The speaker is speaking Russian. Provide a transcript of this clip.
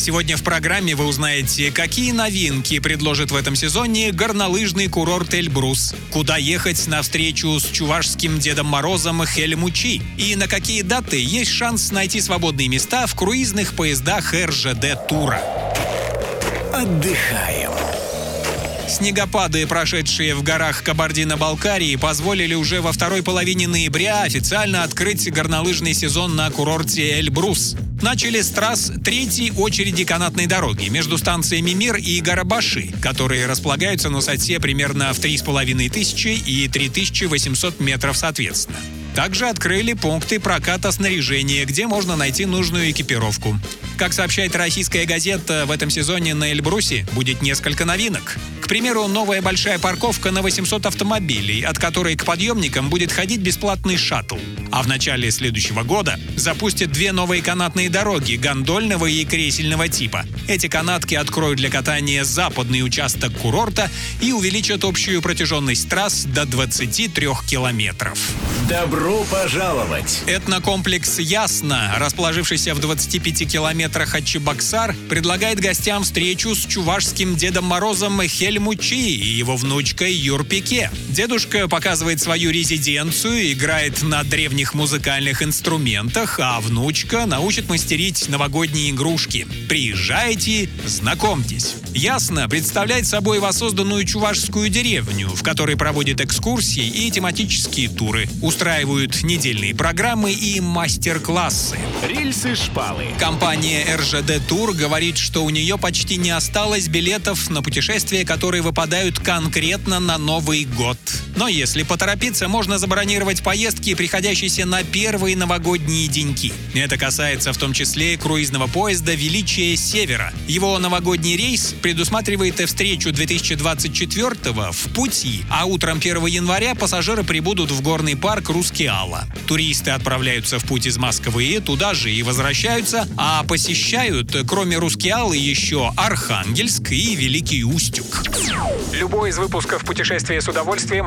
Сегодня в программе вы узнаете, какие новинки предложит в этом сезоне горнолыжный курорт Эльбрус, куда ехать на встречу с чувашским Дедом Морозом Хельмучи и на какие даты есть шанс найти свободные места в круизных поездах РЖД Тура. Отдыхаем. Снегопады, прошедшие в горах Кабардино-Балкарии, позволили уже во второй половине ноября официально открыть горнолыжный сезон на курорте Эльбрус. Начали с трасс третьей очереди канатной дороги между станциями Мир и Гарабаши, которые располагаются на высоте примерно в 3500 и 3800 метров соответственно. Также открыли пункты проката снаряжения, где можно найти нужную экипировку. Как сообщает российская газета, в этом сезоне на Эльбрусе будет несколько новинок. К примеру, новая большая парковка на 800 автомобилей, от которой к подъемникам будет ходить бесплатный шаттл. А в начале следующего года запустят две новые канатные дороги гондольного и кресельного типа. Эти канатки откроют для катания западный участок курорта и увеличат общую протяженность трасс до 23 километров. Добро пожаловать! Этнокомплекс «Ясно», расположившийся в 25 километрах от Чебоксар, предлагает гостям встречу с чувашским Дедом Морозом Хельмучи и его внучкой Юрпике. Дедушка показывает свою резиденцию, играет на древних музыкальных инструментах, а внучка научит мастерить новогодние игрушки. Приезжайте, знакомьтесь. «Ясно» представляет собой воссозданную чувашскую деревню, в которой проводят экскурсии и тематические туры, устраивают недельные программы и мастер-классы. Рельсы-шпалы. Компания РЖД Тур говорит, что у нее почти не осталось билетов на путешествия, которые выпадают конкретно на Новый год. Но если поторопиться, можно забронировать поездки, приходящиеся на первые новогодние деньки. Это касается в том числе круизного поезда «Величие Севера». Его новогодний рейс предусматривает встречу 2024 в пути, а утром 1 января пассажиры прибудут в горный парк Рускеала. Туристы отправляются в путь из Москвы, туда же и возвращаются, а посещают, кроме Рускеалы, еще Архангельск и Великий Устюг. Любой из выпусков «Путешествия с удовольствием»